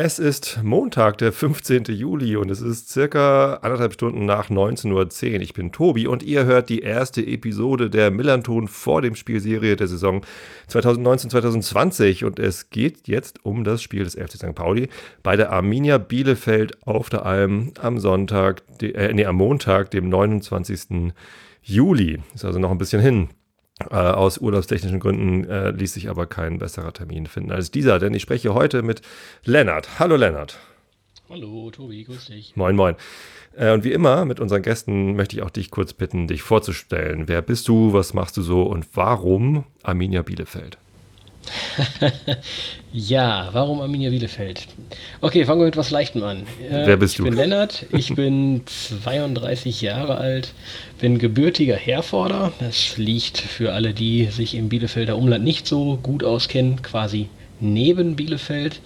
Es ist Montag, der 15. Juli und es ist circa anderthalb Stunden nach 19.10 Uhr. Ich bin Tobi und ihr hört die erste Episode der Millanton vor dem Spielserie der Saison 2019-2020 und es geht jetzt um das Spiel des FC St. Pauli bei der Arminia Bielefeld auf der Alm am Sonntag, äh, nee, am Montag, dem 29. Juli. Ist also noch ein bisschen hin. Äh, aus urlaubstechnischen Gründen äh, ließ sich aber kein besserer Termin finden als dieser, denn ich spreche heute mit Lennart. Hallo Lennart. Hallo Tobi, grüß dich. Moin, moin. Äh, und wie immer mit unseren Gästen möchte ich auch dich kurz bitten, dich vorzustellen. Wer bist du, was machst du so und warum Arminia Bielefeld? ja, warum Arminia Bielefeld? Okay, fangen wir mit was Leichtem an. Äh, Wer bist ich du? Ich bin Lennart, ich bin 32 Jahre alt, bin gebürtiger Herforder. Das liegt für alle, die sich im Bielefelder Umland nicht so gut auskennen, quasi neben Bielefeld.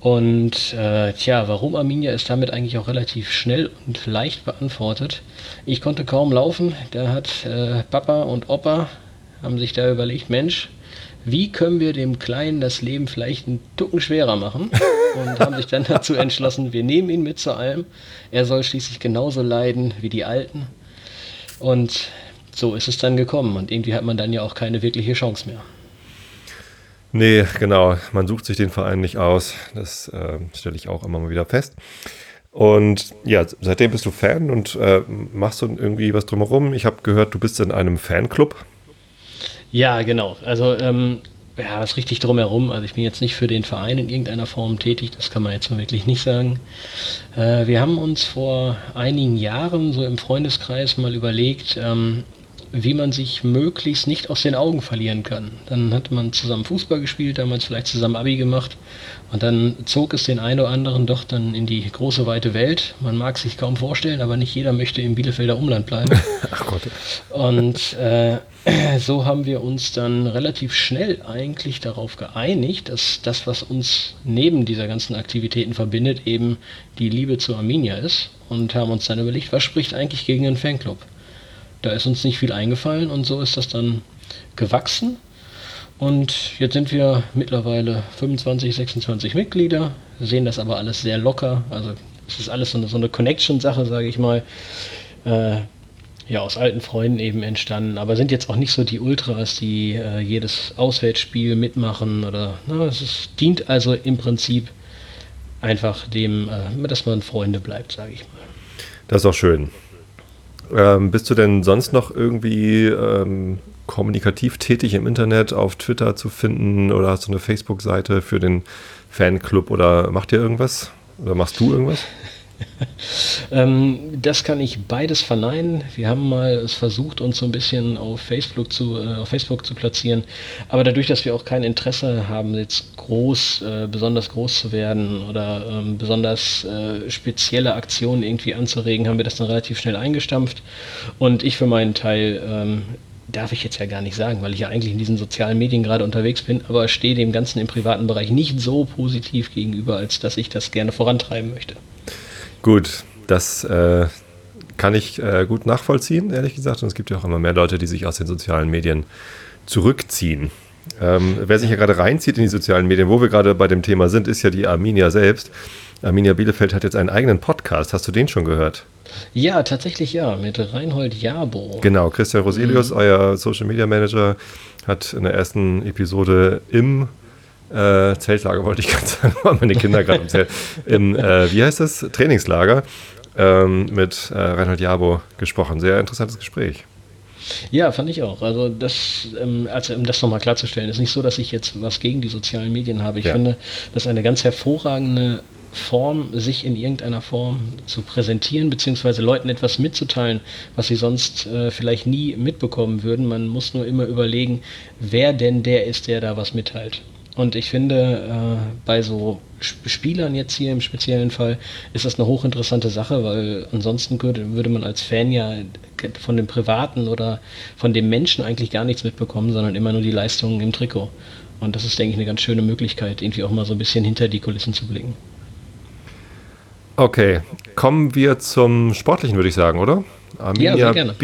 Und äh, tja, warum Arminia ist damit eigentlich auch relativ schnell und leicht beantwortet. Ich konnte kaum laufen, da hat äh, Papa und Opa haben sich da überlegt, Mensch, wie können wir dem Kleinen das Leben vielleicht einen Tucken schwerer machen? Und haben sich dann dazu entschlossen, wir nehmen ihn mit zur Alm. Er soll schließlich genauso leiden wie die Alten. Und so ist es dann gekommen. Und irgendwie hat man dann ja auch keine wirkliche Chance mehr. Nee, genau. Man sucht sich den Verein nicht aus. Das äh, stelle ich auch immer mal wieder fest. Und ja, seitdem bist du Fan und äh, machst du irgendwie was drumherum. Ich habe gehört, du bist in einem Fanclub. Ja, genau. Also ähm, ja, was richtig drumherum. Also ich bin jetzt nicht für den Verein in irgendeiner Form tätig, das kann man jetzt mal wirklich nicht sagen. Äh, wir haben uns vor einigen Jahren so im Freundeskreis mal überlegt, ähm, wie man sich möglichst nicht aus den Augen verlieren kann. Dann hatte man zusammen Fußball gespielt, damals vielleicht zusammen Abi gemacht und dann zog es den einen oder anderen doch dann in die große weite Welt. Man mag sich kaum vorstellen, aber nicht jeder möchte im Bielefelder Umland bleiben. Ach Gott. Und äh, so haben wir uns dann relativ schnell eigentlich darauf geeinigt, dass das, was uns neben dieser ganzen Aktivitäten verbindet, eben die Liebe zu Arminia ist und haben uns dann überlegt, was spricht eigentlich gegen einen Fanclub? Da ist uns nicht viel eingefallen und so ist das dann gewachsen. Und jetzt sind wir mittlerweile 25, 26 Mitglieder, sehen das aber alles sehr locker. Also es ist alles so eine, so eine Connection-Sache, sage ich mal. Äh, ja, aus alten Freunden eben entstanden, aber sind jetzt auch nicht so die Ultras, die äh, jedes Auswärtsspiel mitmachen oder, na, es ist, dient also im Prinzip einfach dem, äh, dass man Freunde bleibt, sage ich mal. Das ist auch schön. Ähm, bist du denn sonst noch irgendwie ähm, kommunikativ tätig im Internet, auf Twitter zu finden oder hast du eine Facebook-Seite für den Fanclub oder macht ihr irgendwas? Oder machst du irgendwas? ähm, das kann ich beides verneinen. Wir haben mal es versucht, uns so ein bisschen auf Facebook zu, äh, auf Facebook zu platzieren. Aber dadurch, dass wir auch kein Interesse haben, jetzt groß, äh, besonders groß zu werden oder ähm, besonders äh, spezielle Aktionen irgendwie anzuregen, haben wir das dann relativ schnell eingestampft. Und ich für meinen Teil ähm, darf ich jetzt ja gar nicht sagen, weil ich ja eigentlich in diesen sozialen Medien gerade unterwegs bin, aber stehe dem Ganzen im privaten Bereich nicht so positiv gegenüber, als dass ich das gerne vorantreiben möchte. Gut, das äh, kann ich äh, gut nachvollziehen, ehrlich gesagt. Und es gibt ja auch immer mehr Leute, die sich aus den sozialen Medien zurückziehen. Ähm, wer sich ja gerade reinzieht in die sozialen Medien, wo wir gerade bei dem Thema sind, ist ja die Arminia selbst. Arminia Bielefeld hat jetzt einen eigenen Podcast. Hast du den schon gehört? Ja, tatsächlich ja, mit Reinhold Jabo. Genau, Christian Roselius, mhm. euer Social Media Manager, hat in der ersten Episode im äh, Zeltlager, wollte ich gerade sagen, waren meine Kinder gerade im Zelt, im, äh, wie heißt das, Trainingslager ähm, mit äh, Reinhold Jabo gesprochen. Sehr interessantes Gespräch. Ja, fand ich auch. Also das, ähm, also um das nochmal klarzustellen, ist nicht so, dass ich jetzt was gegen die sozialen Medien habe. Ich ja. finde, das ist eine ganz hervorragende Form, sich in irgendeiner Form zu präsentieren, beziehungsweise Leuten etwas mitzuteilen, was sie sonst äh, vielleicht nie mitbekommen würden. Man muss nur immer überlegen, wer denn der ist, der da was mitteilt. Und ich finde, äh, bei so Spielern jetzt hier im speziellen Fall ist das eine hochinteressante Sache, weil ansonsten würde, würde man als Fan ja von dem Privaten oder von dem Menschen eigentlich gar nichts mitbekommen, sondern immer nur die Leistungen im Trikot. Und das ist, denke ich, eine ganz schöne Möglichkeit, irgendwie auch mal so ein bisschen hinter die Kulissen zu blicken. Okay, kommen wir zum Sportlichen, würde ich sagen, oder? Arminia Ja, sehr gerne.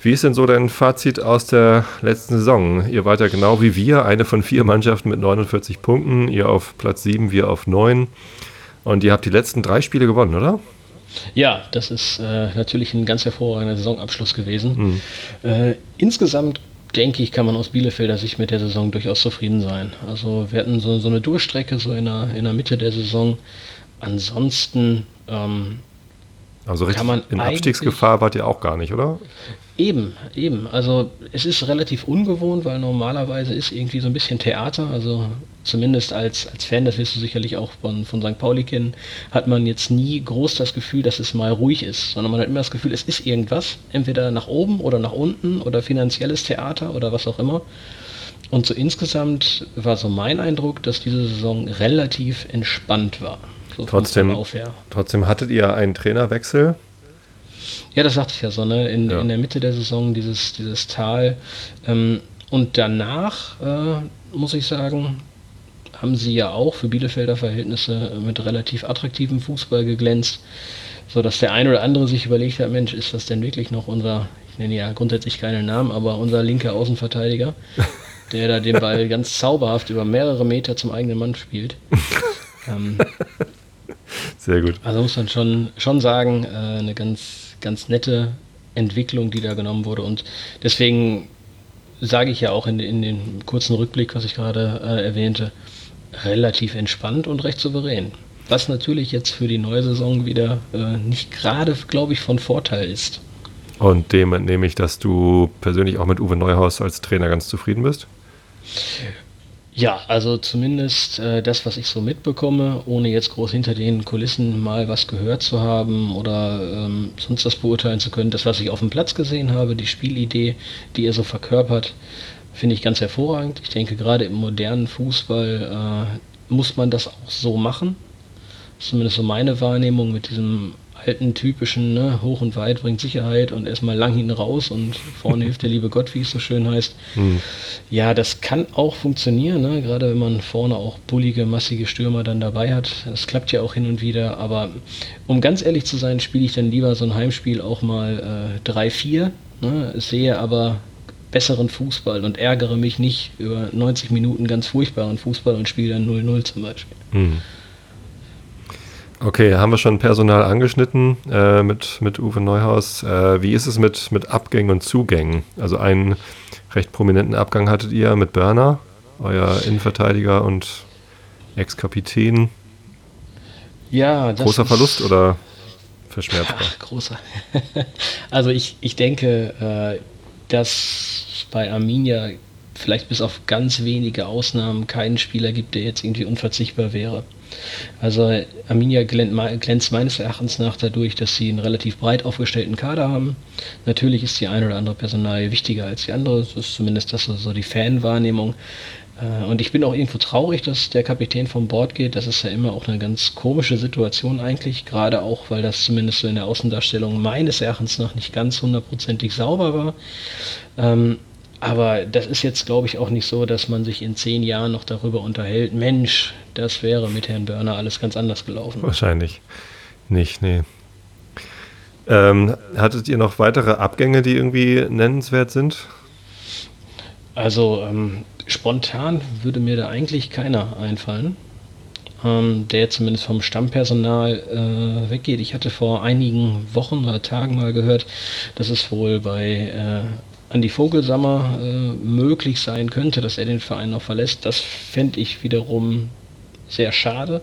Wie ist denn so dein Fazit aus der letzten Saison? Ihr wart ja genau wie wir, eine von vier Mannschaften mit 49 Punkten. Ihr auf Platz 7, wir auf 9. Und ihr habt die letzten drei Spiele gewonnen, oder? Ja, das ist äh, natürlich ein ganz hervorragender Saisonabschluss gewesen. Mhm. Äh, insgesamt denke ich, kann man aus Bielefelder Sicht mit der Saison durchaus zufrieden sein. Also wir hatten so, so eine Durchstrecke so in der, in der Mitte der Saison. Ansonsten ähm, Also richtig Kann man in Abstiegsgefahr wart ihr auch gar nicht, oder? Eben, eben. Also es ist relativ ungewohnt, weil normalerweise ist irgendwie so ein bisschen Theater. Also zumindest als, als Fan, das wirst du sicherlich auch von, von St. Pauli kennen, hat man jetzt nie groß das Gefühl, dass es mal ruhig ist, sondern man hat immer das Gefühl, es ist irgendwas. Entweder nach oben oder nach unten oder finanzielles Theater oder was auch immer. Und so insgesamt war so mein Eindruck, dass diese Saison relativ entspannt war. So Trotzdem-. Trotzdem hattet ihr einen Trainerwechsel. Ja, das sagte ich ja so, ne? In, Ja. in der Mitte der Saison dieses, dieses Tal. Ähm, und danach, äh, muss ich sagen, haben sie ja auch für Bielefelder Verhältnisse mit relativ attraktivem Fußball geglänzt, sodass der eine oder andere sich überlegt hat, Mensch, ist das denn wirklich noch unser, ich nenne ja grundsätzlich keinen Namen, aber unser linker Außenverteidiger, der da den Ball ganz zauberhaft über mehrere Meter zum eigenen Mann spielt. ähm, Sehr gut. also muss man schon, schon sagen, äh, eine ganz, ganz nette Entwicklung, die da genommen wurde. Und deswegen sage ich ja auch in, in dem kurzen Rückblick, was ich gerade äh, erwähnte, relativ entspannt und recht souverän. Was natürlich jetzt für die neue Saison wieder äh, nicht gerade, glaube ich, von Vorteil ist. Und dem entnehme ich, dass du persönlich auch mit Uwe Neuhaus als Trainer ganz zufrieden bist. Ja, also zumindest äh, das, was ich so mitbekomme, ohne jetzt groß hinter den Kulissen mal was gehört zu haben oder ähm, sonst das beurteilen zu können, das, was ich auf dem Platz gesehen habe, die Spielidee, die er so verkörpert, finde ich ganz hervorragend. Ich denke, gerade im modernen Fußball äh, muss man das auch so machen. Zumindest so meine Wahrnehmung mit diesem alten typischen, ne, hoch und weit bringt Sicherheit und erstmal lang hinten raus und vorne hilft der liebe Gott, wie es so schön heißt. Ja, das kann auch funktionieren, ne? gerade wenn man vorne auch bullige, massige Stürmer dann dabei hat. Das klappt ja auch hin und wieder, aber um ganz ehrlich zu sein, spiele ich dann lieber so ein Heimspiel auch mal äh, 3-4, ne? sehe aber besseren Fußball und ärgere mich nicht über 90 Minuten ganz furchtbaren Fußball und spiele dann 0-0 zum Beispiel. Okay, haben wir schon Personal angeschnitten äh, mit, mit Uwe Neuhaus. Äh, wie ist es mit, mit Abgängen und Zugängen? Also einen recht prominenten Abgang hattet ihr mit Börner, euer Innenverteidiger und Ex-Kapitän. Ja, das Großer Verlust oder verschmerzbar? Ach, großer. also ich, ich denke, äh, dass bei Arminia vielleicht bis auf ganz wenige Ausnahmen keinen Spieler gibt, der jetzt irgendwie unverzichtbar wäre. Also Arminia glänzt, me- glänzt meines Erachtens nach dadurch, dass sie einen relativ breit aufgestellten Kader haben. Natürlich ist die eine oder andere Personalie wichtiger als die andere. Das ist zumindest das so- so die Fanwahrnehmung. Äh, Und ich bin auch irgendwo traurig, dass der Kapitän vom Bord geht. Das ist ja immer auch eine ganz komische Situation eigentlich, gerade auch, weil das zumindest so in der Außendarstellung meines Erachtens nach nicht ganz hundertprozentig sauber war. Ähm, aber das ist jetzt, glaube ich, auch nicht so, dass man sich in zehn Jahren noch darüber unterhält. Mensch, das wäre mit Herrn Börner alles ganz anders gelaufen. Wahrscheinlich nicht, nee. Ähm, hattet ihr noch weitere Abgänge, die irgendwie nennenswert sind? Also ähm, spontan würde mir da eigentlich keiner einfallen, ähm, der zumindest vom Stammpersonal äh, weggeht. Ich hatte vor einigen Wochen oder Tagen mal gehört, dass es wohl bei äh, Andi Vogelsammer äh, möglich sein könnte, dass er den Verein noch verlässt. Das fände ich wiederum sehr schade.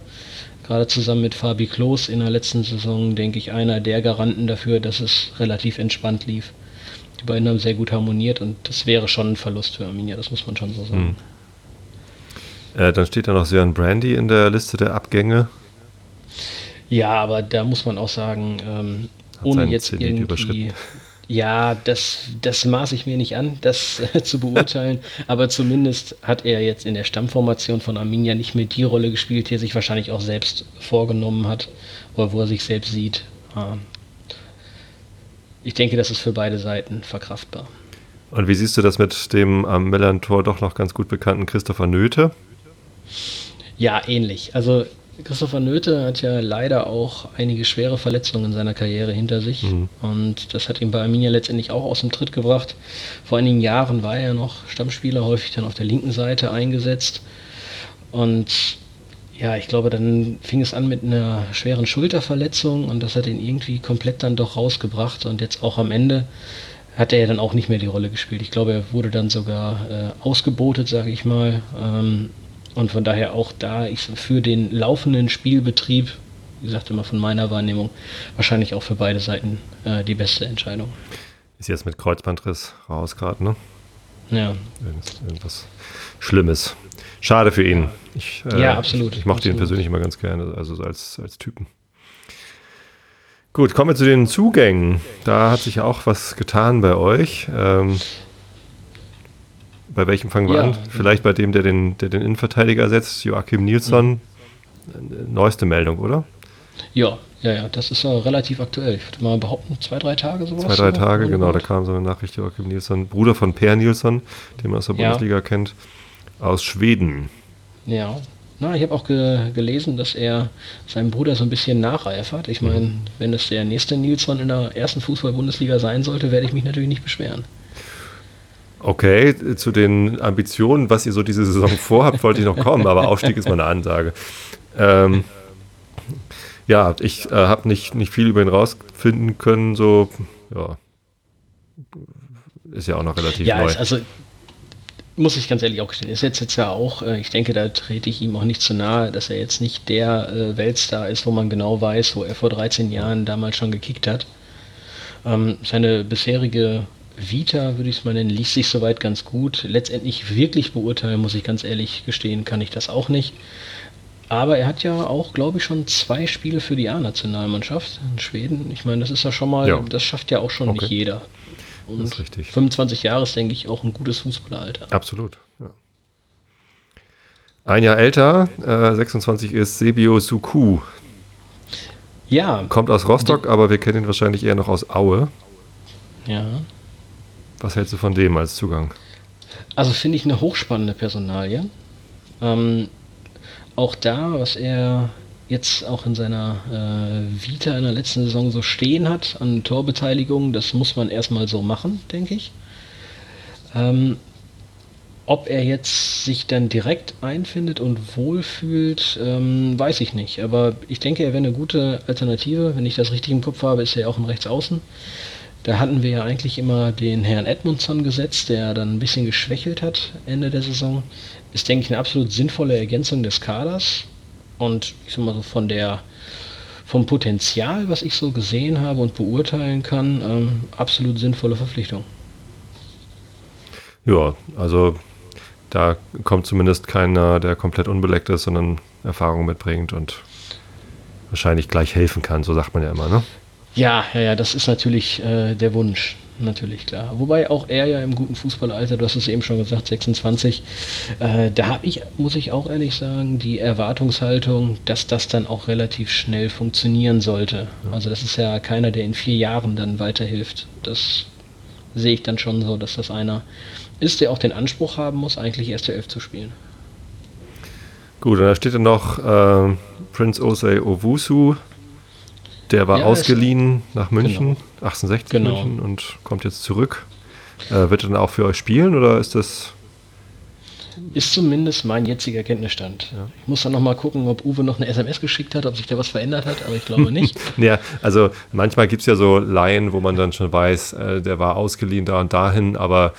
Gerade zusammen mit Fabi Klos in der letzten Saison, denke ich, einer der Garanten dafür, dass es relativ entspannt lief. Die beiden haben sehr gut harmoniert und das wäre schon ein Verlust für Arminia, das muss man schon so sagen. Äh, dann steht da noch Sören Brandy in der Liste der Abgänge. Ja, aber da muss man auch sagen, ähm, ohne jetzt irgendwie. Ja, das, das maße ich mir nicht an, das äh, zu beurteilen. aber zumindest hat er jetzt in der Stammformation von Arminia nicht mehr die Rolle gespielt, die er sich wahrscheinlich auch selbst vorgenommen hat oder wo er sich selbst sieht. Ähm, ich denke, das ist für beide Seiten verkraftbar. Und wie siehst du das mit dem am Millantor doch noch ganz gut bekannten Christopher Nöte? Ja, ähnlich. Also Christopher Nöte hat ja leider auch einige schwere Verletzungen in seiner Karriere hinter sich. Mhm. Und das hat ihn bei Arminia letztendlich auch aus dem Tritt gebracht. Vor einigen Jahren war er noch Stammspieler, häufig dann auf der linken Seite eingesetzt. Und ja, ich glaube, dann fing es an mit einer schweren Schulterverletzung und das hat ihn irgendwie komplett dann doch rausgebracht. Und jetzt auch am Ende hat er ja dann auch nicht mehr die Rolle gespielt. Ich glaube, er wurde dann sogar äh, ausgebotet, sage ich mal. Ähm, und von daher auch da ich für den laufenden Spielbetrieb, wie gesagt immer von meiner Wahrnehmung, wahrscheinlich auch für beide Seiten äh, die beste Entscheidung. Ist jetzt mit Kreuzbandriss raus gerade, ne? Ja. Irgendwas Schlimmes. Schade für ihn. Ich, äh, ja, absolut. Ich, ich mochte ihn persönlich immer ganz gerne, also als, als Typen. Gut, kommen wir zu den Zugängen. Da hat sich auch was getan bei euch. Ähm, bei welchem fangen wir ja. an? Vielleicht bei dem, der den, der den Innenverteidiger ersetzt, Joachim Nilsson. Mhm. Neueste Meldung, oder? Ja, ja, ja, das ist ja relativ aktuell. Ich würde mal behaupten, zwei, drei Tage sowas. Zwei, drei Tage, genau. Da kam so eine Nachricht, Joachim Nilsson, Bruder von Per Nilsson, den man aus der ja. Bundesliga kennt, aus Schweden. Ja, na, ich habe auch ge gelesen, dass er seinem Bruder so ein bisschen nacheifert. Ich meine, mhm. wenn es der nächste Nilsson in der ersten Fußball-Bundesliga sein sollte, werde ich mich natürlich nicht beschweren. Okay, zu den Ambitionen, was ihr so diese Saison vorhabt, wollte ich noch kommen, aber Aufstieg ist mal eine Ansage. Ähm, ja, ich äh, habe nicht, nicht viel über ihn rausfinden können, so, ja, ist ja auch noch relativ ja, neu. Ja, also muss ich ganz ehrlich auch gestehen, ist jetzt, jetzt ja auch, äh, ich denke, da trete ich ihm auch nicht zu nahe, dass er jetzt nicht der äh, Weltstar ist, wo man genau weiß, wo er vor 13 Jahren damals schon gekickt hat. Ähm, seine bisherige Vita, würde ich es mal nennen, liest sich soweit ganz gut. Letztendlich wirklich beurteilen, muss ich ganz ehrlich gestehen, kann ich das auch nicht. Aber er hat ja auch, glaube ich, schon zwei Spiele für die A-Nationalmannschaft in Schweden. Ich meine, das ist ja schon mal, ja. das schafft ja auch schon okay. nicht jeder. Und das ist richtig. 25 Jahre ist, denke ich, auch ein gutes Fußballeralter. Absolut. Ja. Ein Jahr älter, äh, 26 ist Sebio Suku. Ja. Kommt aus Rostock, aber wir kennen ihn wahrscheinlich eher noch aus Aue. Ja. Was hältst du von dem als Zugang? Also finde ich eine hochspannende Personalie. Ähm, auch da, was er jetzt auch in seiner äh, Vita in der letzten Saison so stehen hat an Torbeteiligung, das muss man erstmal so machen, denke ich. Ähm, ob er jetzt sich dann direkt einfindet und wohlfühlt, ähm, weiß ich nicht. Aber ich denke, er wäre eine gute Alternative. Wenn ich das richtig im Kopf habe, ist er ja auch ein Rechtsaußen. Da hatten wir ja eigentlich immer den Herrn Edmundson gesetzt, der dann ein bisschen geschwächelt hat Ende der Saison. Ist, denke ich, eine absolut sinnvolle Ergänzung des Kaders. Und ich sag mal so von der vom Potenzial, was ich so gesehen habe und beurteilen kann, ähm, absolut sinnvolle Verpflichtung. Ja, also da kommt zumindest keiner, der komplett unbeleckt ist, sondern Erfahrung mitbringt und wahrscheinlich gleich helfen kann, so sagt man ja immer, ne? Ja, ja, ja, das ist natürlich äh, der Wunsch. Natürlich, klar. Wobei auch er ja im guten Fußballalter, du hast es eben schon gesagt, 26, äh, da habe ich, muss ich auch ehrlich sagen, die Erwartungshaltung, dass das dann auch relativ schnell funktionieren sollte. Also das ist ja keiner, der in vier Jahren dann weiterhilft. Das sehe ich dann schon so, dass das einer ist, der auch den Anspruch haben muss, eigentlich erste Elf zu spielen. Gut, da steht dann noch äh, Prince Osei Owusu, der war ja, ausgeliehen nach München, genau. 68 genau. München und kommt jetzt zurück. Äh, wird er dann auch für euch spielen oder ist das. Ist zumindest mein jetziger Kenntnisstand. Ja. Ich muss dann nochmal gucken, ob Uwe noch eine SMS geschickt hat, ob sich da was verändert hat, aber ich glaube nicht. ja, also manchmal gibt es ja so Laien, wo man dann schon weiß, äh, der war ausgeliehen da und dahin, aber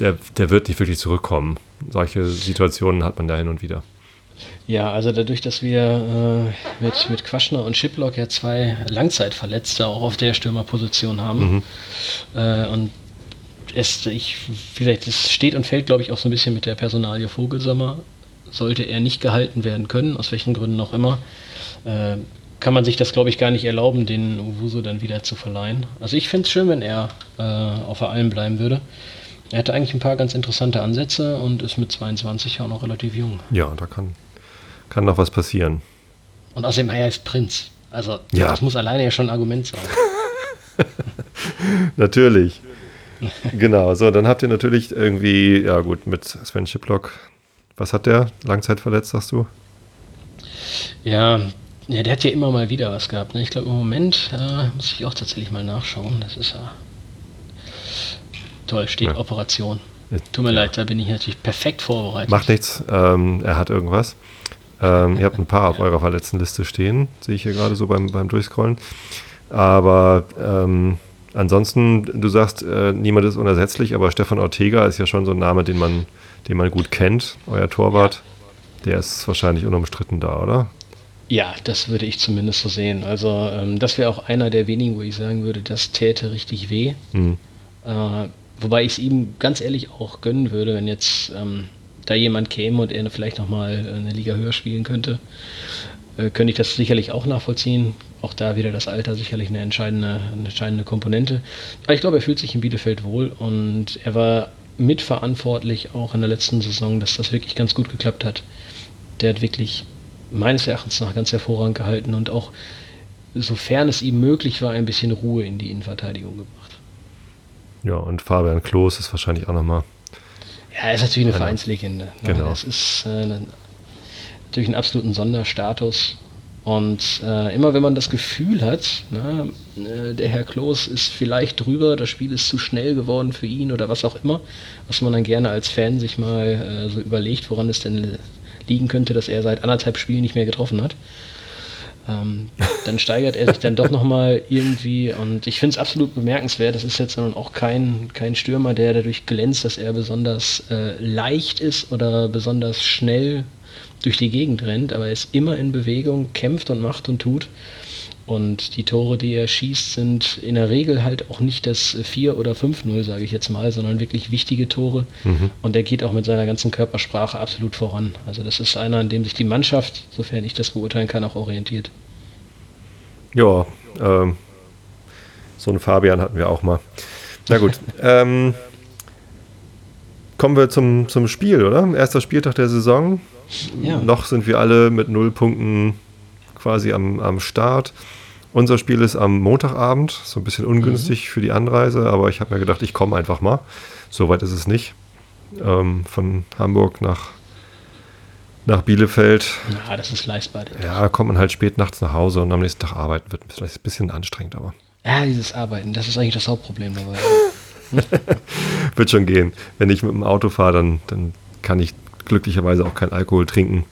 der, der wird nicht wirklich zurückkommen. Solche Situationen hat man da hin und wieder. Ja, also dadurch, dass wir äh, mit, mit Quaschner und Shiplock ja zwei Langzeitverletzte auch auf der Stürmerposition haben. Mhm. Äh, und es, ich, vielleicht, es steht und fällt, glaube ich, auch so ein bisschen mit der Personalie Vogelsommer. Sollte er nicht gehalten werden können, aus welchen Gründen auch immer, äh, kann man sich das, glaube ich, gar nicht erlauben, den Uwuso dann wieder zu verleihen. Also ich finde es schön, wenn er äh, auf der Alm bleiben würde. Er hatte eigentlich ein paar ganz interessante Ansätze und ist mit 22 auch noch relativ jung. Ja, da kann, kann noch was passieren. Und außerdem, er ist Prinz. Also, ja. das muss alleine ja schon ein Argument sein. natürlich. genau, so, dann habt ihr natürlich irgendwie, ja gut, mit Sven Schiplock, was hat der? Langzeit verletzt, sagst du? Ja, ja, der hat ja immer mal wieder was gehabt. Ne? Ich glaube, im Moment äh, muss ich auch tatsächlich mal nachschauen. Das ist ja toll, steht ja. Operation. Tut mir ja. leid, da bin ich natürlich perfekt vorbereitet. Macht nichts, ähm, er hat irgendwas. Ähm, ihr habt ein paar auf eurer verletzten Liste stehen, sehe ich hier gerade so beim, beim Durchscrollen. Aber ähm, ansonsten, du sagst, äh, niemand ist unersetzlich, aber Stefan Ortega ist ja schon so ein Name, den man, den man gut kennt, euer Torwart. Der ist wahrscheinlich unumstritten da, oder? Ja, das würde ich zumindest so sehen. Also ähm, das wäre auch einer der wenigen, wo ich sagen würde, das täte richtig weh. Mhm. Äh, wobei ich es ihm ganz ehrlich auch gönnen würde, wenn jetzt ähm, da jemand käme und er vielleicht nochmal eine Liga höher spielen könnte, äh, könnte ich das sicherlich auch nachvollziehen. Auch da wieder das Alter sicherlich eine entscheidende, eine entscheidende Komponente. Aber ich glaube, er fühlt sich in Bielefeld wohl und er war mitverantwortlich auch in der letzten Saison, dass das wirklich ganz gut geklappt hat. Der hat wirklich meines Erachtens nach ganz hervorragend gehalten und auch, sofern es ihm möglich war, ein bisschen Ruhe in die Innenverteidigung gebracht. Ja, und Fabian Klos ist wahrscheinlich auch nochmal. Ja, er ist natürlich eine eine Vereinslegende. Ne? Genau. Es ist äh, natürlich einen absoluten Sonderstatus. Und äh, immer wenn man das Gefühl hat, ne, äh, der Herr Klos ist vielleicht drüber, das Spiel ist zu schnell geworden für ihn oder was auch immer, was man dann gerne als Fan sich mal äh, so überlegt, woran es denn liegen könnte, dass er seit anderthalb Spielen nicht mehr getroffen hat. Ähm, dann steigert er sich dann doch nochmal irgendwie und ich finde es absolut bemerkenswert. Das ist jetzt dann auch kein, kein Stürmer, der dadurch glänzt, dass er besonders äh, leicht ist oder besonders schnell durch die Gegend rennt, aber er ist immer in Bewegung, kämpft und macht und tut. Und die Tore, die er schießt, sind in der Regel halt auch nicht das 4 oder 5-0, sage ich jetzt mal, sondern wirklich wichtige Tore. Mhm. Und er geht auch mit seiner ganzen Körpersprache absolut voran. Also das ist einer, an dem sich die Mannschaft, sofern ich das beurteilen kann, auch orientiert. Ja, ähm, so einen Fabian hatten wir auch mal. Na gut. ähm, kommen wir zum, zum Spiel, oder? Erster Spieltag der Saison. Ja. Noch sind wir alle mit null Punkten quasi am, am Start. Unser Spiel ist am Montagabend, so ein bisschen ungünstig mhm. für die Anreise, aber ich habe mir gedacht, ich komme einfach mal. So weit ist es nicht. Ähm, von Hamburg nach, nach Bielefeld. Ja, das ist leistbar. Ja, kommt man halt spät nachts nach Hause und am nächsten Tag arbeiten wird vielleicht ein bisschen anstrengend, aber. Ja, dieses Arbeiten, das ist eigentlich das Hauptproblem dabei. wird schon gehen. Wenn ich mit dem Auto fahre, dann, dann kann ich glücklicherweise auch kein Alkohol trinken.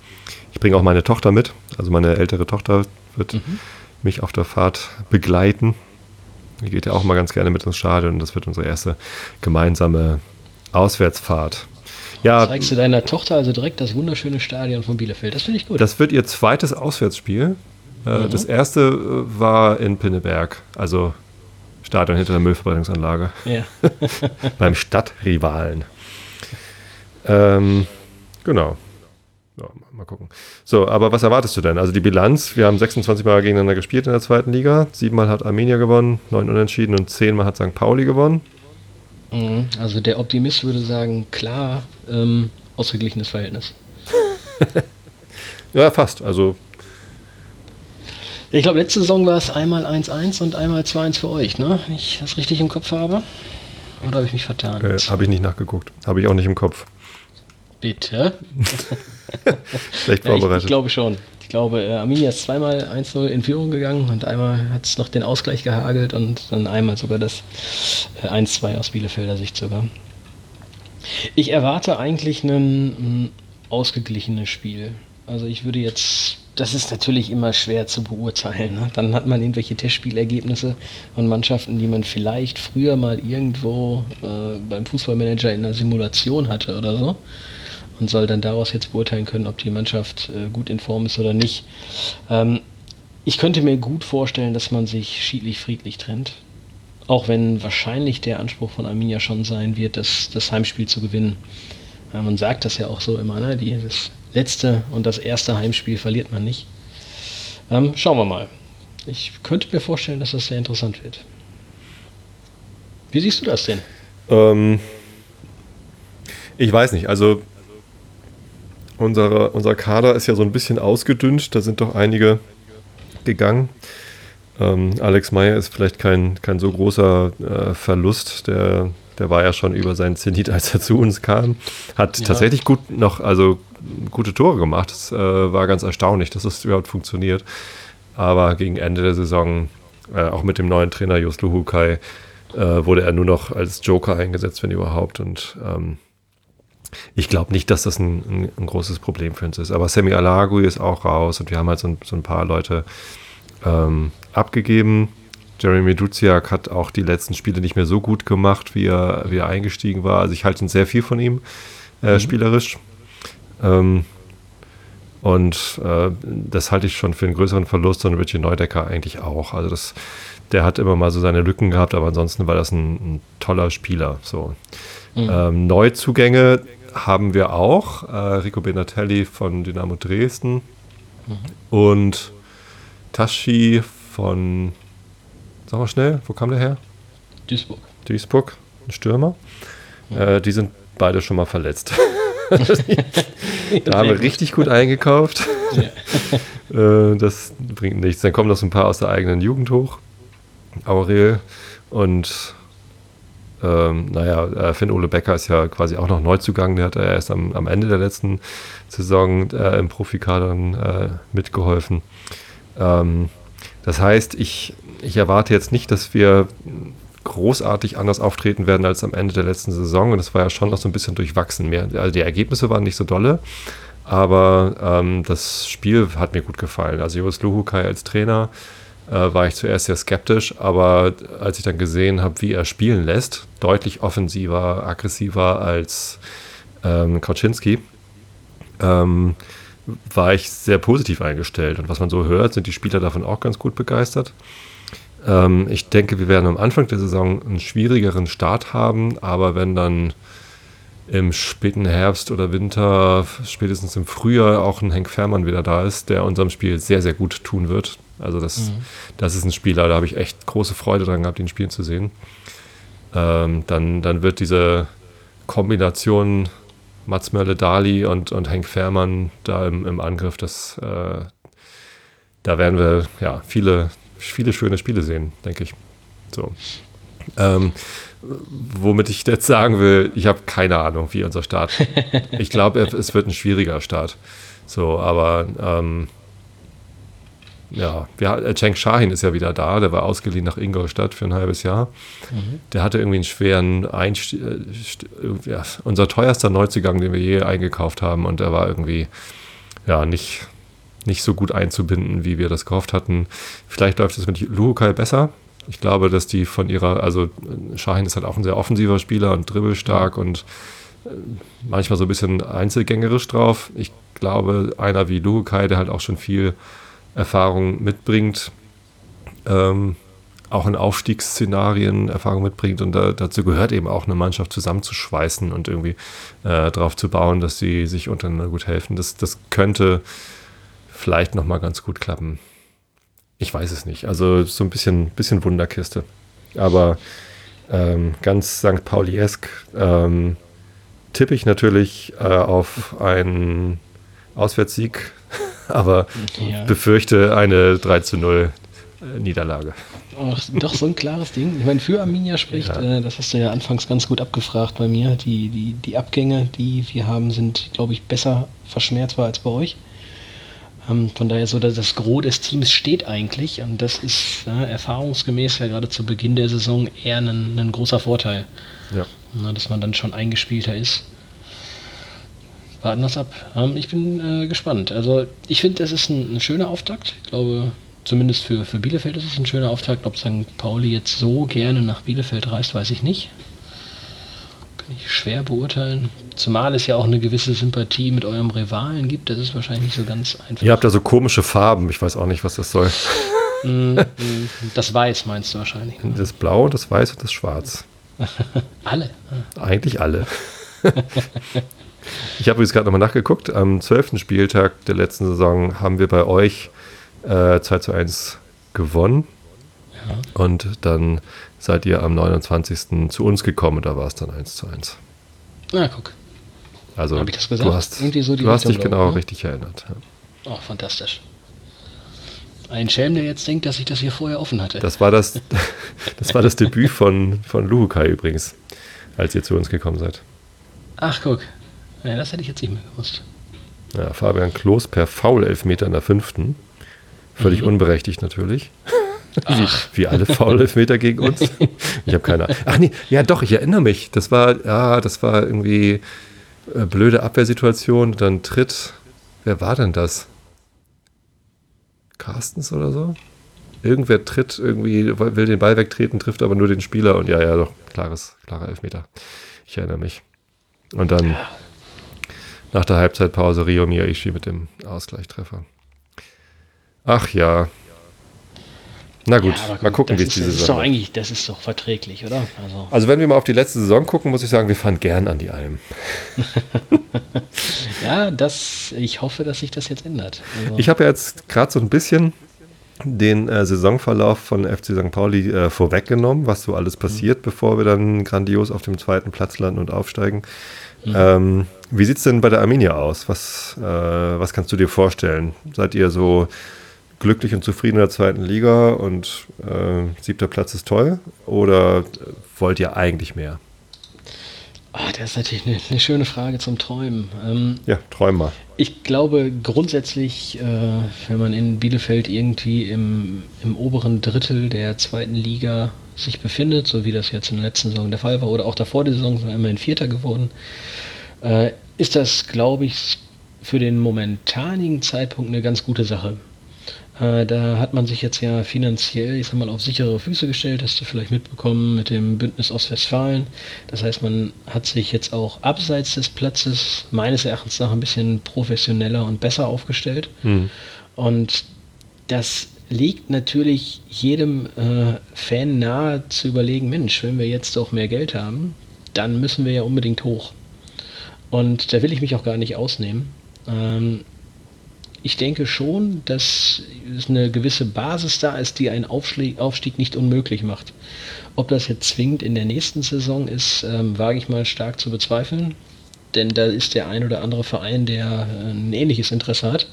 Ich bringe auch meine Tochter mit. Also meine ältere Tochter wird mhm. mich auf der Fahrt begleiten. Die geht ja auch mal ganz gerne mit ins Stadion und das wird unsere erste gemeinsame Auswärtsfahrt. Ja, Zeigst du deiner Tochter also direkt das wunderschöne Stadion von Bielefeld? Das finde ich gut. Das wird ihr zweites Auswärtsspiel. Äh, mhm. Das erste äh, war in Pinneberg, also Stadion hinter der Müllverbrennungsanlage. Ja. Beim Stadtrivalen. Ähm, Genau. Ja, mal gucken. So, aber was erwartest du denn? Also die Bilanz, wir haben 26 Mal gegeneinander gespielt in der zweiten Liga. Siebenmal hat Arminia gewonnen, neun Unentschieden und zehnmal hat St. Pauli gewonnen. Mhm. Also der Optimist würde sagen, klar, ähm, ausgeglichenes Verhältnis. ja, fast. Also ich glaube, letzte Saison war es einmal 1-1 und einmal 2-1 für euch, ne? Wenn ich das richtig im Kopf habe. Oder habe ich mich vertan? Äh, habe ich nicht nachgeguckt. Habe ich auch nicht im Kopf. Bitte? Schlecht vorbereitet. Ja, ich, ich, glaube schon. Ich glaube, äh, Arminia ist zweimal 1-0 in Führung gegangen und einmal hat es noch den Ausgleich gehagelt und dann einmal sogar das äh, 1-2 aus Bielefelder Sicht sogar. Ich erwarte eigentlich ein, ein ausgeglichenes Spiel. Also ich würde jetzt das ist natürlich immer schwer zu beurteilen. Ne? Dann hat man irgendwelche Testspielergebnisse von Mannschaften, die man vielleicht früher mal irgendwo äh, beim Fußballmanager in einer Simulation hatte oder so und soll dann daraus jetzt beurteilen können, ob die Mannschaft äh, gut in Form ist oder nicht. Ähm, ich könnte mir gut vorstellen, dass man sich schiedlich-friedlich trennt. Auch wenn wahrscheinlich der Anspruch von Arminia schon sein wird, das, das Heimspiel zu gewinnen. Ja, man sagt das ja auch so immer, ne? Die, das letzte und das erste Heimspiel verliert man nicht. Ähm, schauen wir mal. Ich könnte mir vorstellen, dass das sehr interessant wird. Wie siehst du das denn? Ähm, ich weiß nicht. Also Unsere, unser Kader ist ja so ein bisschen ausgedünnt, da sind doch einige gegangen. Ähm, Alex Meyer ist vielleicht kein, kein so großer äh, Verlust, der Der war ja schon über seinen Zenit, als er zu uns kam. Hat Ja. tatsächlich gut noch, also gute Tore gemacht. Das äh, war ganz erstaunlich, dass das überhaupt funktioniert. Aber gegen Ende der Saison, äh, auch mit dem neuen Trainer Jos Luhukai, äh, wurde er nur noch als Joker eingesetzt, wenn überhaupt. Und ähm, ich glaube nicht, dass das ein, ein, ein großes Problem für uns ist. Aber Semi Alagui ist auch raus und wir haben halt so ein, so ein paar Leute ähm, abgegeben. Jeremy Duziak hat auch die letzten Spiele nicht mehr so gut gemacht, wie er, wie er eingestiegen war. Also ich halte sehr viel von ihm, äh, spielerisch. Ähm, und äh, das halte ich schon für einen größeren Verlust und Richie Neudecker eigentlich auch. Also das, der hat immer mal so seine Lücken gehabt, aber ansonsten war das ein, ein toller Spieler. So. Ähm, Neuzugänge haben wir auch. Äh, Rico Benatelli von Dynamo Dresden und Tashi von, sag mal schnell, wo kam der her? Duisburg. Duisburg, ein Stürmer. Äh, die sind beide schon mal verletzt. da haben wir richtig gut eingekauft. äh, das bringt nichts. Dann kommen noch so ein paar aus der eigenen Jugend hoch. Aurel und ähm, naja, äh, Finn Ole Becker ist ja quasi auch noch Neuzugang. Der hat ja erst am, am Ende der letzten Saison äh, im Profikader äh, mitgeholfen. Ähm, das heißt, ich, ich erwarte jetzt nicht, dass wir großartig anders auftreten werden als am Ende der letzten Saison. Und das war ja schon noch so ein bisschen durchwachsen. Mehr, also die Ergebnisse waren nicht so dolle, aber ähm, das Spiel hat mir gut gefallen. Also Joris Luhukai als Trainer äh, war ich zuerst sehr skeptisch, aber als ich dann gesehen habe, wie er spielen lässt, deutlich offensiver, aggressiver als ähm, Kauczynski, ähm, war ich sehr positiv eingestellt. Und was man so hört, sind die Spieler davon auch ganz gut begeistert. Ähm, ich denke, wir werden am Anfang der Saison einen schwierigeren Start haben, aber wenn dann im späten Herbst oder Winter, spätestens im Frühjahr auch ein Henk Fährmann wieder da ist, der unserem Spiel sehr, sehr gut tun wird. Also das, das ist ein Spieler, da habe ich echt große Freude dran gehabt, ihn spielen zu sehen. Ähm, dann, dann wird diese Kombination Mats Mölle-Dali und, und Henk Fährmann da im, im Angriff, das, äh, da werden wir ja viele, viele schöne Spiele sehen, denke ich. So. Ähm, womit ich jetzt sagen will, ich habe keine Ahnung, wie unser Start. Ich glaube, es wird ein schwieriger Start. So, aber ähm, ja, wir, Cenk Shahin ist ja wieder da, der war ausgeliehen nach Ingolstadt für ein halbes Jahr. Der hatte irgendwie einen schweren Einstieg, ja, unser teuerster Neuzugang, den wir je eingekauft haben und der war irgendwie ja nicht, nicht so gut einzubinden, wie wir das gehofft hatten. Vielleicht läuft es mit Luhukai besser. Ich glaube, dass die von ihrer, also Shahin ist halt auch ein sehr offensiver Spieler und dribbelstark und äh, manchmal so ein bisschen einzelgängerisch drauf. Ich glaube, einer wie Luhukai, der halt auch schon viel Erfahrung mitbringt, ähm, auch in Aufstiegsszenarien Erfahrung mitbringt und da, dazu gehört eben auch eine Mannschaft zusammenzuschweißen und irgendwie äh, darauf zu bauen, dass sie sich untereinander gut helfen. Das, das könnte vielleicht nochmal ganz gut klappen. Ich weiß es nicht. Also so ein bisschen, bisschen Wunderkiste. Aber ähm, ganz St. Pauli-esk ähm, tippe ich natürlich äh, auf einen Auswärtssieg, aber Ja. befürchte eine 3 zu 0 Niederlage. Ach, doch so ein klares Ding. Ich meine, für Arminia spricht, Ja. äh, das hast du ja anfangs ganz gut abgefragt bei mir. Die, die, die Abgänge, die wir haben, sind, glaube ich, besser verschmerzbar als bei euch. Ähm, von daher so, dass das Gros des Teams steht eigentlich und das ist äh, erfahrungsgemäß ja gerade zu Beginn der Saison eher ein, ein großer Vorteil, Ja. ne, dass man dann schon eingespielter ist. Warten es ab. Ähm, ich bin äh, gespannt. Also ich finde, das ist ein, ein schöner Auftakt. Ich glaube, zumindest für, für Bielefeld ist es ein schöner Auftakt. Ob St. Pauli jetzt so gerne nach Bielefeld reist, weiß ich nicht. Kann ich schwer beurteilen. Zumal es ja auch eine gewisse Sympathie mit eurem Rivalen gibt. Das ist wahrscheinlich nicht so ganz einfach. Ihr habt da so komische Farben. Ich weiß auch nicht, was das soll. Mm, mm, das Weiß meinst du wahrscheinlich. ne? Das Blau, das Weiß und das Schwarz. Alle. Eigentlich alle. ich habe übrigens gerade nochmal nachgeguckt. Am 12. Spieltag der letzten Saison haben wir bei euch äh, 2 zu 1 gewonnen. Und dann seid ihr am 29. zu uns gekommen und da war es dann 1 zu 1. Na, guck. Also Hab ich das gesagt? du hast, so du hast dich genau ne? richtig erinnert. Ja. Oh, fantastisch. Ein Schelm, der jetzt denkt, dass ich das hier vorher offen hatte. Das war das, das war das Debüt von, von Luhukai übrigens. als ihr zu uns gekommen seid. Ach, guck. Ja, das hätte ich jetzt nicht mehr gewusst. Ja, Fabian Klos per Foul-Elfmeter in der fünften. Völlig mhm. unberechtigt natürlich. Wie, wie, alle Foul-Elfmeter gegen uns. Ich habe keine Ahnung. Ach nee, ja doch, ich erinnere mich. Das war, ja, das war irgendwie äh, blöde Abwehrsituation. Dann tritt, wer war denn das? Carstens oder so? Irgendwer tritt irgendwie, will den Ball wegtreten, trifft aber nur den Spieler und ja, ja, doch, klares, klarer Elfmeter. Ich erinnere mich. Und dann nach der Halbzeitpause Rio Miyaishi mit dem Ausgleichstreffer. Ach ja. Na gut, ja, mal gucken, wie es diese Saison ist. Doch eigentlich, das ist doch verträglich, oder? Also. also wenn wir mal auf die letzte Saison gucken, muss ich sagen, wir fahren gern an die Alm. ja, das, ich hoffe, dass sich das jetzt ändert. Also. Ich habe ja jetzt gerade so ein bisschen den äh, Saisonverlauf von FC St. Pauli äh, vorweggenommen, was so alles passiert, mhm. bevor wir dann grandios auf dem zweiten Platz landen und aufsteigen. Mhm. Ähm, wie sieht es denn bei der Arminia aus? Was, äh, was kannst du dir vorstellen? Seid ihr so glücklich und zufrieden in der zweiten Liga und äh, siebter Platz ist toll? Oder wollt ihr eigentlich mehr? Oh, das ist natürlich eine, eine, schöne Frage zum Träumen. Ähm, ja, träum mal. Ich glaube grundsätzlich, äh, wenn man in Bielefeld irgendwie im, im oberen Drittel der zweiten Liga sich befindet, so wie das jetzt in der letzten Saison der Fall war, oder auch davor der Saison sind wir immerhin Vierter geworden, äh, ist das, glaube ich, für den momentanigen Zeitpunkt eine ganz gute Sache. Äh, da hat man sich jetzt ja finanziell, ich sag mal, auf sichere Füße gestellt, hast du vielleicht mitbekommen mit dem Bündnis Ostwestfalen. Das heißt, man hat sich jetzt auch abseits des Platzes meines Erachtens nach ein bisschen professioneller und besser aufgestellt. Mhm. Und das liegt natürlich jedem äh, Fan nahe zu überlegen, Mensch, wenn wir jetzt auch mehr Geld haben, dann müssen wir ja unbedingt hoch. Und da will ich mich auch gar nicht ausnehmen. Ähm, ich denke schon, dass eine gewisse Basis da ist, die einen Aufstieg, Aufstieg nicht unmöglich macht. Ob das jetzt zwingend in der nächsten Saison ist, ähm, wage ich mal stark zu bezweifeln. Denn da ist der ein oder andere Verein, der äh, ein ähnliches Interesse hat.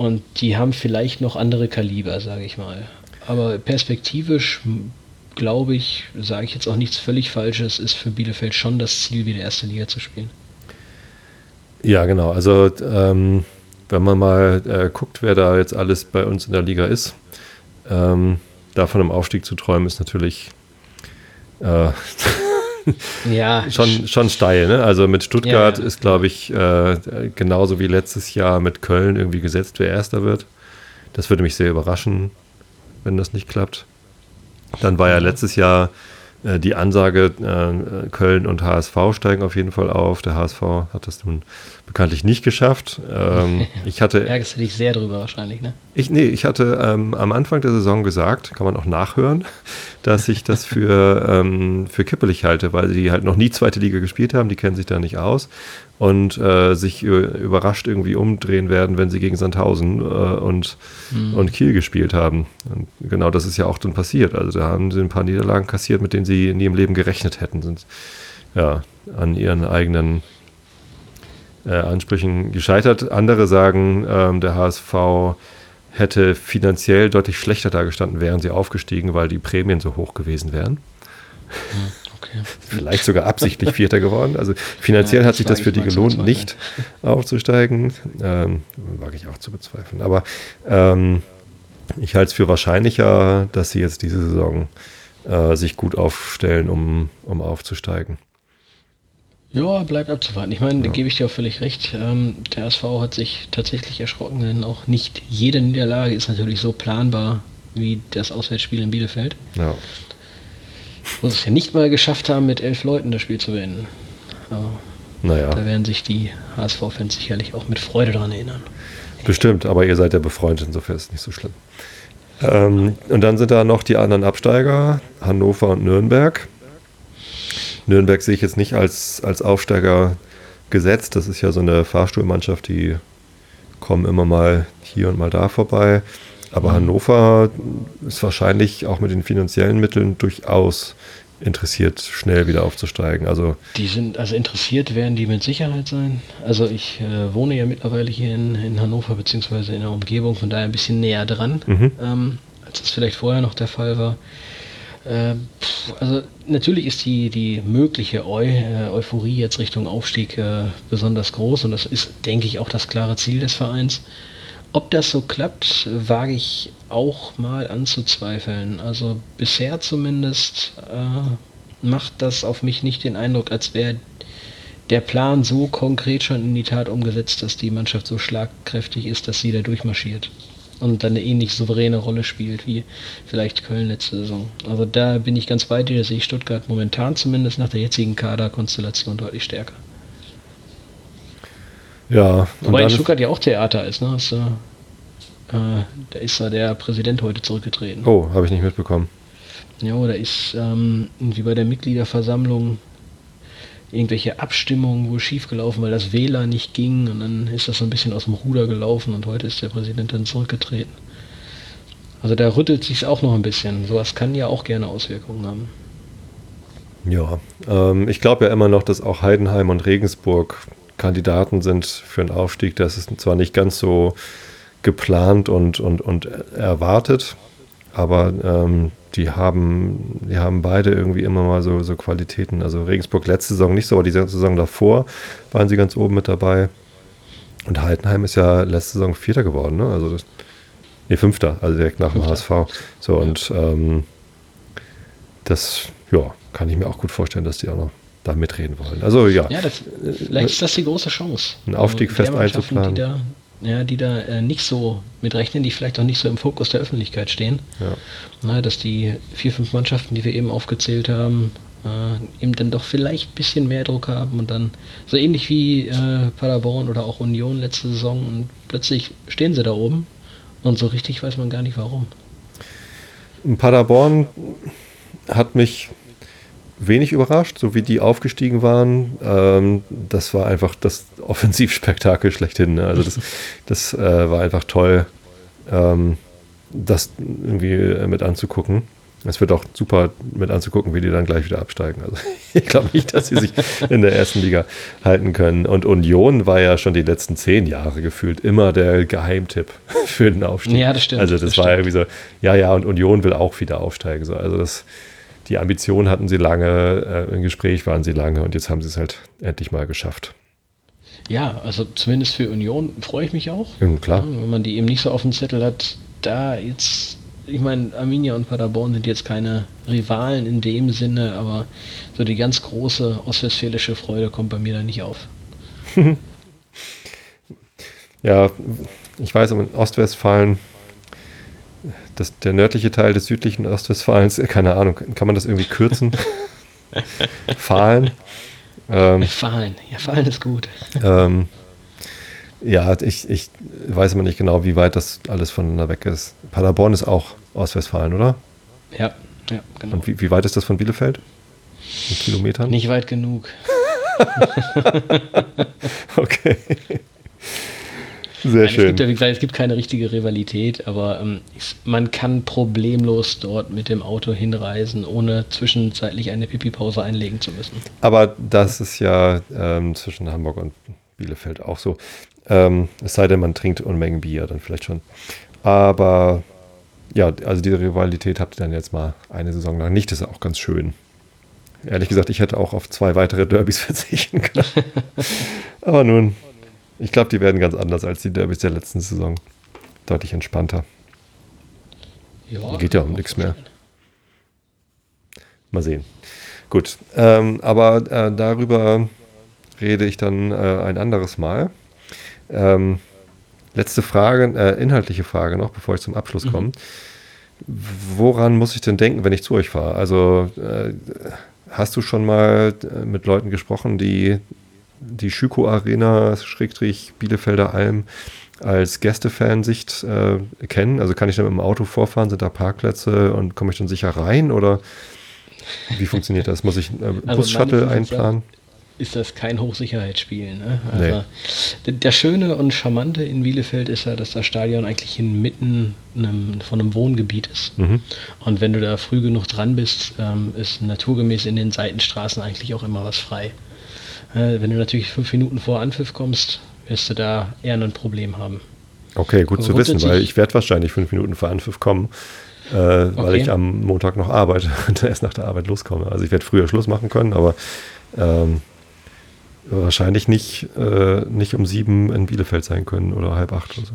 Und die haben vielleicht noch andere Kaliber, sage ich mal. Aber perspektivisch glaube ich, sage ich jetzt auch nichts völlig Falsches, ist für Bielefeld schon das Ziel, wieder erste Liga zu spielen. Ja, genau. Also ähm, wenn man mal äh, guckt, wer da jetzt alles bei uns in der Liga ist, ähm, davon im Aufstieg zu träumen, ist natürlich äh, ja. schon, schon steil. Ne? Also mit Stuttgart ja. ist, glaube ich, äh, genauso wie letztes Jahr mit Köln irgendwie gesetzt, wer Erster wird. Das würde mich sehr überraschen, wenn das nicht klappt. Dann war ja letztes Jahr die Ansage, äh, Köln und HSV steigen auf jeden Fall auf. Der HSV hat das nun bekanntlich nicht geschafft. Ähm, ich hatte, Ärgerst du dich sehr drüber wahrscheinlich, ne? Ich, nee, ich hatte ähm, am Anfang der Saison gesagt, kann man auch nachhören, dass ich das für, ähm, für kippelig halte, weil die halt noch nie zweite Liga gespielt haben, die kennen sich da nicht aus und äh, sich überrascht irgendwie umdrehen werden, wenn sie gegen Sandhausen äh, und, mhm. und Kiel gespielt haben. Und genau das ist ja auch dann passiert. Also da haben sie ein paar Niederlagen kassiert, mit denen sie nie im Leben gerechnet hätten, sind ja an ihren eigenen äh, Ansprüchen gescheitert. Andere sagen, ähm, der HSV hätte finanziell deutlich schlechter dargestanden, wären sie aufgestiegen, weil die Prämien so hoch gewesen wären. Mhm. Okay. Vielleicht sogar absichtlich Vierter geworden. Also finanziell ja, hat sich das für die gelohnt, nicht aufzusteigen. Ähm, wage ich auch zu bezweifeln. Aber ähm, ich halte es für wahrscheinlicher, dass sie jetzt diese Saison äh, sich gut aufstellen, um, um aufzusteigen. Ja, bleibt abzuwarten. Ich meine, ja. da gebe ich dir auch völlig recht. Ähm, der SV hat sich tatsächlich erschrocken, denn auch nicht jede Niederlage ist natürlich so planbar wie das Auswärtsspiel in Bielefeld. Ja wo sie es ja nicht mal geschafft haben, mit elf Leuten das Spiel zu beenden. Aber naja. Da werden sich die HSV-Fans sicherlich auch mit Freude daran erinnern. Bestimmt, aber ihr seid ja befreundet, insofern ist es nicht so schlimm. Ähm, und dann sind da noch die anderen Absteiger, Hannover und Nürnberg. Nürnberg sehe ich jetzt nicht als, als Aufsteiger gesetzt. Das ist ja so eine Fahrstuhlmannschaft, die kommen immer mal hier und mal da vorbei. Aber mhm. Hannover ist wahrscheinlich auch mit den finanziellen Mitteln durchaus interessiert, schnell wieder aufzusteigen. Also die sind, also interessiert werden die mit Sicherheit sein. Also ich äh, wohne ja mittlerweile hier in, in Hannover, beziehungsweise in der Umgebung, von daher ein bisschen näher dran, mhm. ähm, als es vielleicht vorher noch der Fall war. Äh, also natürlich ist die, die mögliche Eu äh, Euphorie jetzt Richtung Aufstieg äh, besonders groß und das ist, denke ich, auch das klare Ziel des Vereins. Ob das so klappt, wage ich auch mal anzuzweifeln. Also bisher zumindest äh, macht das auf mich nicht den Eindruck, als wäre der Plan so konkret schon in die Tat umgesetzt, dass die Mannschaft so schlagkräftig ist, dass sie da durchmarschiert und dann eine ähnlich souveräne Rolle spielt wie vielleicht Köln letzte Saison. Also da bin ich ganz bei dir, sehe ich Stuttgart momentan zumindest nach der jetzigen Kaderkonstellation deutlich stärker. Ja. Wobei in Stuttgart ja auch Theater ist, ne? Ist, äh, da ist ja der Präsident heute zurückgetreten. Oh, habe ich nicht mitbekommen. Ja, da ist ähm, wie bei der Mitgliederversammlung irgendwelche Abstimmungen wohl schiefgelaufen, weil das WLAN nicht ging und dann ist das so ein bisschen aus dem Ruder gelaufen und heute ist der Präsident dann zurückgetreten. Also da rüttelt sich auch noch ein bisschen. Sowas kann ja auch gerne Auswirkungen haben. Ja, ähm, ich glaube ja immer noch, dass auch Heidenheim und Regensburg Kandidaten sind für einen Aufstieg. Das ist zwar nicht ganz so geplant und, und, und erwartet, aber ähm, die haben, die haben beide irgendwie immer mal so, so Qualitäten. Also Regensburg letzte Saison nicht so, aber die Saison davor waren sie ganz oben mit dabei. Und Heidenheim ist ja letzte Saison Vierter geworden, ne? Also das, nee, Fünfter, also direkt nach dem HSV. So, und ähm, das, ja, kann ich mir auch gut vorstellen, dass die auch noch da mitreden wollen. Also ja. Ja, das, vielleicht ist das die große Chance. Einen Aufstieg also, fest einzuplanen. Die da, ja, die da äh, nicht so mitrechnen, die vielleicht auch nicht so im Fokus der Öffentlichkeit stehen. Ja. Na, dass die vier, fünf Mannschaften, die wir eben aufgezählt haben, äh, eben dann doch vielleicht ein bisschen mehr Druck haben und dann so ähnlich wie äh, Paderborn oder auch Union letzte Saison und plötzlich stehen sie da oben und so richtig weiß man gar nicht warum. Paderborn hat mich wenig überrascht, so wie die aufgestiegen waren. Ähm, das war einfach das Offensivspektakel schlechthin. Ne? Also das, das äh, war einfach toll, ähm, das irgendwie äh, mit anzugucken. Es wird auch super mit anzugucken, wie die dann gleich wieder absteigen. Also ich glaube nicht, dass sie sich in der ersten Liga halten können. Und Union war ja schon die letzten zehn Jahre gefühlt immer der Geheimtipp für den Aufstieg. Ja, das stimmt. Also das, das war stimmt. irgendwie so, ja, ja, und Union will auch wieder aufsteigen. So. Also das, die Ambition hatten sie lange, äh, im Gespräch waren sie lange und jetzt haben sie es halt endlich mal geschafft. Ja, also zumindest für Union freue ich mich auch. Ja, klar. Wenn man die eben nicht so auf dem Zettel hat, da jetzt, ich meine, Arminia und Paderborn sind jetzt keine Rivalen in dem Sinne, aber so die ganz große ostwestfälische Freude kommt bei mir da nicht auf. ja, ich weiß, in Ostwestfalen das, der nördliche Teil des südlichen Ostwestfalens, äh, keine Ahnung, kann man das irgendwie kürzen? Fahlen. Ähm, Fahlen, ja, Fahlen ist gut. Ähm, ja, ich, ich weiß immer nicht genau, wie weit das alles voneinander weg ist. Paderborn ist auch Ostwestfalen, oder? Ja, ja, genau. Und wie, wie weit ist das von Bielefeld? In Kilometern? Nicht weit genug. okay. Sehr Nein, schön. Es gibt, ja, wie gesagt, es gibt keine richtige Rivalität, aber ähm, man kann problemlos dort mit dem Auto hinreisen, ohne zwischenzeitlich eine Pipi-Pause einlegen zu müssen. Aber das ist ja ähm, zwischen Hamburg und Bielefeld auch so. Ähm, es sei denn, man trinkt Unmengen Bier, dann vielleicht schon. Aber ja, also diese Rivalität habt ihr dann jetzt mal eine Saison lang nicht. Das ist auch ganz schön. Ehrlich gesagt, ich hätte auch auf zwei weitere Derbys verzichten können. Aber nun, ich glaube, die werden ganz anders als die Derbys der letzten Saison. Deutlich entspannter. Ja, Geht ja um nichts mehr. Mal sehen. Gut, ähm, aber äh, darüber rede ich dann äh, ein anderes Mal. Ähm, letzte Frage, äh, inhaltliche Frage noch, bevor ich zum Abschluss komme. Mhm. Woran muss ich denn denken, wenn ich zu euch fahre? Also äh, hast du schon mal äh, mit Leuten gesprochen, die die Schüko Arena, Schrägstrich Bielefelder Alm, als Gästefansicht äh, kennen? Also kann ich dann mit dem Auto vorfahren, sind da Parkplätze und komme ich dann sicher rein oder wie funktioniert das? Muss ich äh, Also Bus-Shuttle einplanen? Ist das kein Hochsicherheitsspiel. Ne? Also d- Der Schöne und Charmante in Bielefeld ist ja, dass das Stadion eigentlich inmitten einem, von einem Wohngebiet ist. Mhm. Und wenn du da früh genug dran bist, ähm, ist naturgemäß in den Seitenstraßen eigentlich auch immer was frei. Äh, wenn du natürlich fünf Minuten vor Anpfiff kommst, wirst du da eher ein Problem haben. Okay, gut Aber zu wissen, weil ich werde wahrscheinlich fünf Minuten vor Anpfiff kommen. äh, weil Okay. ich am Montag noch arbeite und erst nach der Arbeit loskomme. Also ich werde früher Schluss machen können, aber ähm, wahrscheinlich nicht, äh, nicht um sieben in Bielefeld sein können oder halb acht oder so.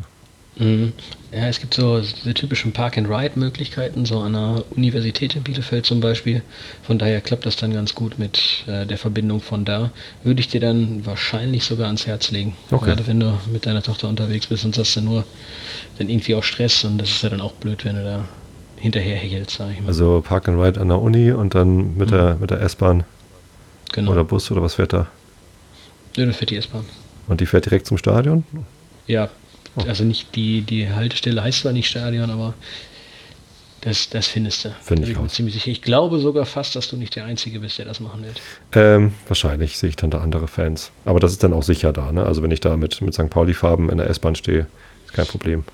Mhm. Ja, es gibt so die typischen Park-and-Ride-Möglichkeiten, so an der Universität in Bielefeld zum Beispiel. Von daher klappt das dann ganz gut mit äh, der Verbindung von da. Würde ich dir dann wahrscheinlich sogar ans Herz legen. Okay. Gerade wenn du mit deiner Tochter unterwegs bist, sonst hast du nur dann irgendwie auch Stress und das ist ja dann auch blöd, wenn du da hinterher hechelst, sag ich mal. Also Park and Ride an der Uni und dann mit der, mit der S-Bahn genau. oder Bus oder was fährt da? Nö, das fährt die S-Bahn. Und die fährt direkt zum Stadion? Ja. Also nicht die, die Haltestelle heißt zwar nicht Stadion, aber das, das findest du. Find Da ich bin mir raus. ziemlich sicher. Ich glaube sogar fast, dass du nicht der Einzige bist, der das machen wird. Ähm, wahrscheinlich sehe ich dann da andere Fans. Aber das ist dann auch sicher da, ne? Also wenn ich da mit, mit St. Pauli-Farben in der S-Bahn stehe, ist kein Problem.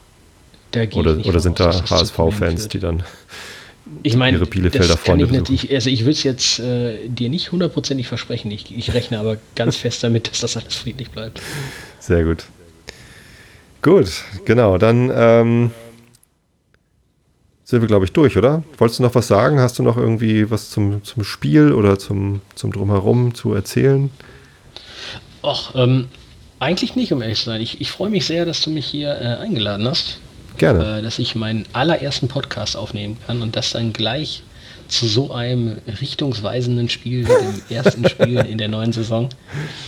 Ich Oder, nicht oder sind da HSV-Fans, die dann. ich meine, ihre Bielefelder Freunde ich natürlich, also ich würde es jetzt äh, dir nicht hundertprozentig versprechen. Ich, ich rechne aber ganz fest damit, dass das alles friedlich bleibt. Sehr gut. Gut, genau. Dann ähm, sind wir, glaube ich, durch, oder? Wolltest du noch was sagen? Hast du noch irgendwie was zum, zum Spiel oder zum, zum Drumherum zu erzählen? Och, ähm, eigentlich nicht, um ehrlich zu sein. Ich, ich freue mich sehr, dass du mich hier äh, eingeladen hast. Gerne. äh, dass ich meinen allerersten Podcast aufnehmen kann und das dann gleich zu so einem richtungsweisenden Spiel, dem ersten Spiel in der neuen Saison.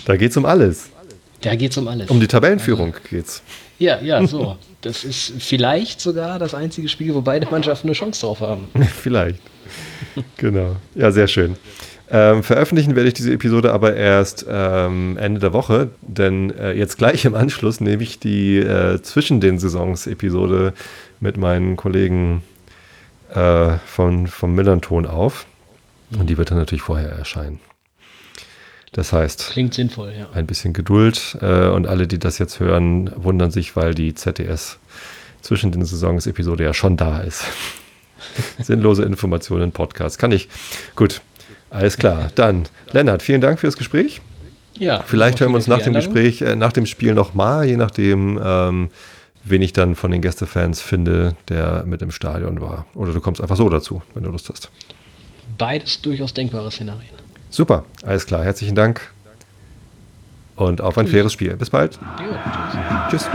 Da geht es um alles. Da geht es um alles. Um die Tabellenführung geht's. Ja, ja, so. Das ist vielleicht sogar das einzige Spiel, wo beide Mannschaften eine Chance drauf haben. Vielleicht. genau. Ja, sehr schön. Ähm, veröffentlichen werde ich diese Episode aber erst ähm, Ende der Woche, denn äh, jetzt gleich im Anschluss nehme ich die äh, zwischen den Saisons-Episode mit meinen Kollegen äh, von, vom Millanton auf. Und die wird dann natürlich vorher erscheinen. Das heißt, Klingt sinnvoll, ja. ein bisschen Geduld äh, und alle, die das jetzt hören, wundern sich, weil die ZDS zwischen den Saisons-Episode ja schon da ist. Sinnlose Informationen, Podcast. Kann ich. Gut, alles klar. Dann, Lennart, vielen Dank fürs Gespräch. ja Vielleicht hören wir uns nach dem für die Gespräch, äh, nach dem Spiel nochmal, je nachdem, ähm, wen ich dann von den Gästefans finde, der mit im Stadion war. Oder du kommst einfach so dazu, wenn du Lust hast. Beides durchaus denkbare Szenarien. Super, alles klar. Herzlichen Dank und auf ein faires Spiel. Bis bald. Tschüss.